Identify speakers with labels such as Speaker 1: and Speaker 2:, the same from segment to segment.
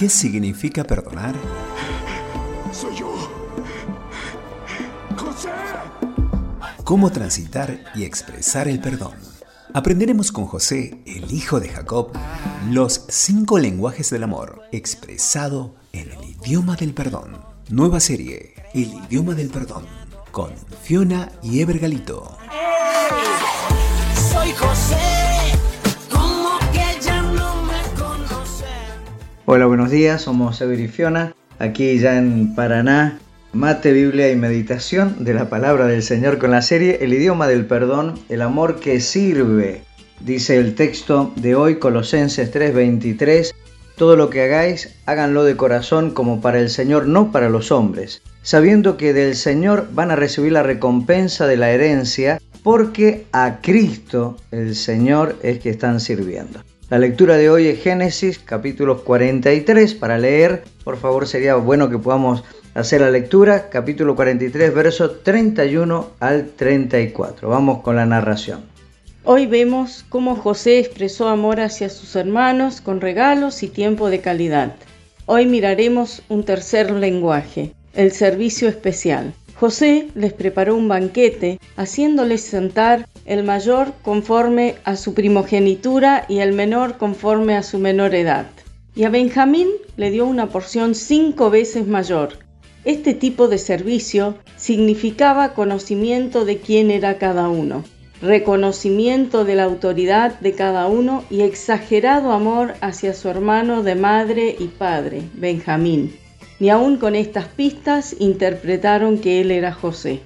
Speaker 1: ¿Qué significa perdonar?
Speaker 2: Soy yo. José.
Speaker 1: ¿Cómo transitar y expresar el perdón? Aprenderemos con José, el hijo de Jacob, los cinco lenguajes del amor expresado en el idioma del perdón. Nueva serie, El idioma del perdón, con Fiona y Ever Galito.
Speaker 3: Hola, buenos días, somos Ever Fiona, aquí ya en Paraná, mate, Biblia y meditación de la palabra del Señor con la serie El idioma del perdón, el amor que sirve. Dice el texto de hoy, Colosenses 3:23, todo lo que hagáis, háganlo de corazón como para el Señor, no para los hombres, sabiendo que del Señor van a recibir la recompensa de la herencia, porque a Cristo el Señor es que están sirviendo. La lectura de hoy es Génesis capítulo 43 para leer. Por favor, sería bueno que podamos hacer la lectura, capítulo 43, versos 31 al 34. Vamos con la narración.
Speaker 4: Hoy vemos cómo José expresó amor hacia sus hermanos con regalos y tiempo de calidad. Hoy miraremos un tercer lenguaje, el servicio especial. José les preparó un banquete, haciéndoles sentar el mayor conforme a su primogenitura y el menor conforme a su menor edad. Y a Benjamín le dio una porción cinco veces mayor. Este tipo de servicio significaba conocimiento de quién era cada uno reconocimiento de la autoridad de cada uno y exagerado amor hacia su hermano de madre y padre, Benjamín. Ni aun con estas pistas interpretaron que él era José.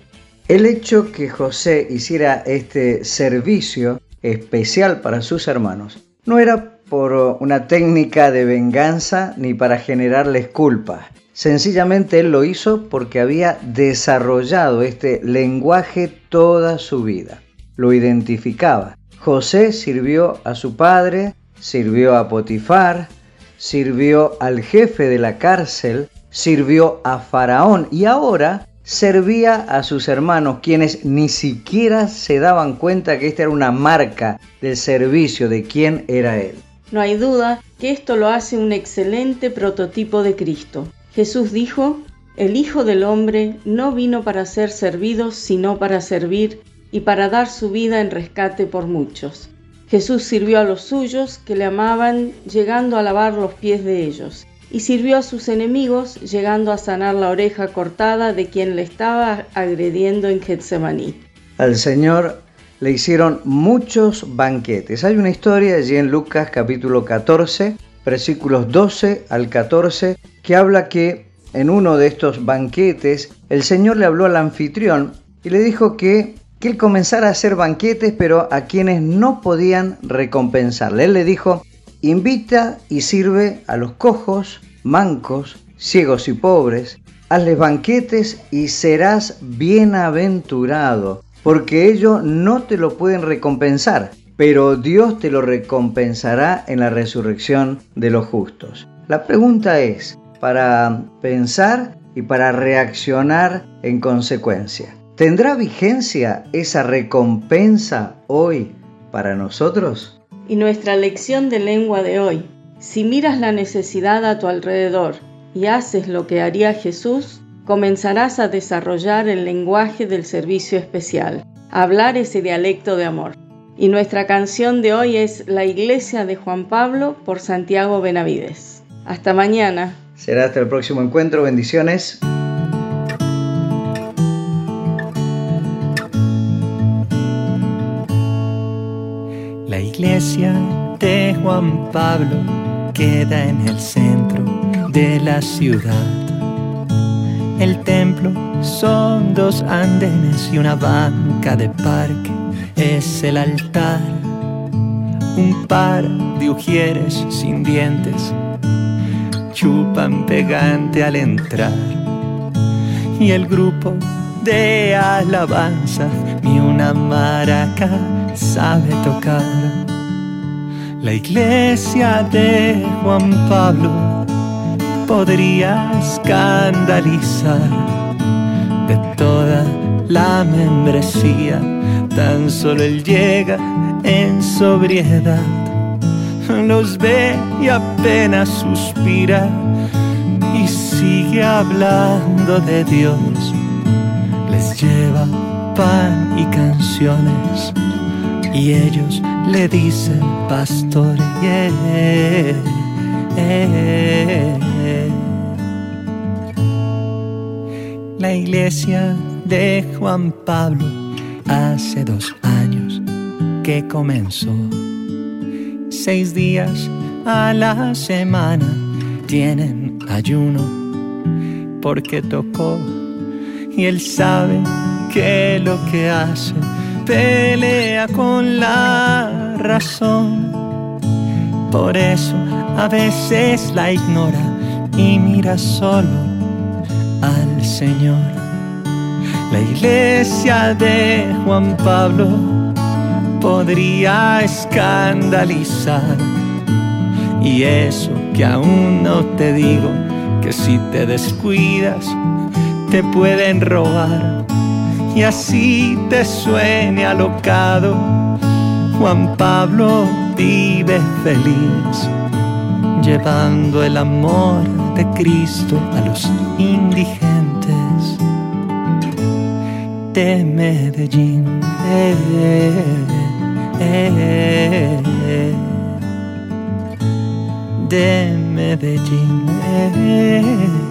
Speaker 3: El hecho que José hiciera este servicio especial para sus hermanos no era por una técnica de venganza ni para generarles culpa. Sencillamente él lo hizo porque había desarrollado este lenguaje toda su vida lo identificaba. José sirvió a su padre, sirvió a Potifar, sirvió al jefe de la cárcel, sirvió a Faraón y ahora servía a sus hermanos, quienes ni siquiera se daban cuenta que esta era una marca del servicio de quién era él.
Speaker 4: No hay duda que esto lo hace un excelente prototipo de Cristo. Jesús dijo, el Hijo del Hombre no vino para ser servido, sino para servir y para dar su vida en rescate por muchos. Jesús sirvió a los suyos que le amaban, llegando a lavar los pies de ellos, y sirvió a sus enemigos, llegando a sanar la oreja cortada de quien le estaba agrediendo en Getsemaní.
Speaker 3: Al Señor le hicieron muchos banquetes. Hay una historia allí en Lucas capítulo 14, versículos 12 al 14, que habla que en uno de estos banquetes el Señor le habló al anfitrión y le dijo que que él comenzara a hacer banquetes, pero a quienes no podían recompensarle. Él le dijo, invita y sirve a los cojos, mancos, ciegos y pobres, hazles banquetes y serás bienaventurado, porque ellos no te lo pueden recompensar, pero Dios te lo recompensará en la resurrección de los justos. La pregunta es, para pensar y para reaccionar en consecuencia. ¿Tendrá vigencia esa recompensa hoy para nosotros?
Speaker 4: Y nuestra lección de lengua de hoy. Si miras la necesidad a tu alrededor y haces lo que haría Jesús, comenzarás a desarrollar el lenguaje del servicio especial, hablar ese dialecto de amor. Y nuestra canción de hoy es La Iglesia de Juan Pablo por Santiago Benavides. Hasta mañana.
Speaker 3: Será hasta el próximo encuentro. Bendiciones.
Speaker 5: Iglesia de Juan Pablo queda en el centro de la ciudad. El templo son dos andenes y una banca de parque. Es el altar, un par de ujieres sin dientes chupan pegante al entrar. Y el grupo de alabanza ni una maraca sabe tocar. La iglesia de Juan Pablo podría escandalizar de toda la membresía. Tan solo él llega en sobriedad, los ve y apenas suspira y sigue hablando de Dios. Les lleva pan y canciones y ellos le dicen pastor. La iglesia de Juan Pablo hace dos años que comenzó. Seis días a la semana tienen ayuno porque tocó y él sabe que lo que hace pelea con la razón. Por eso a veces la ignora y mira solo al Señor. La iglesia de Juan Pablo podría escandalizar. Y eso que aún no te digo, que si te descuidas, te pueden robar. Y así te suene alocado, Juan Pablo vive feliz, llevando el amor de Cristo a los indigentes de Medellín. Eh, eh, eh, de Medellín. Eh, eh,